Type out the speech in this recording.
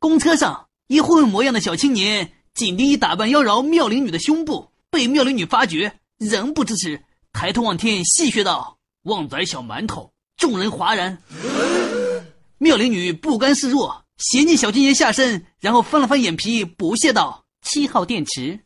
公车上，一混混模样的小青年紧盯一打扮妖娆妙龄女的胸部，被妙龄女发觉，仍不支持，抬头望天戏谑道：“旺仔小馒头。”众人哗然。妙龄女不甘示弱，嫌弃小青年下身，然后翻了翻眼皮，不屑道：“七号电池。”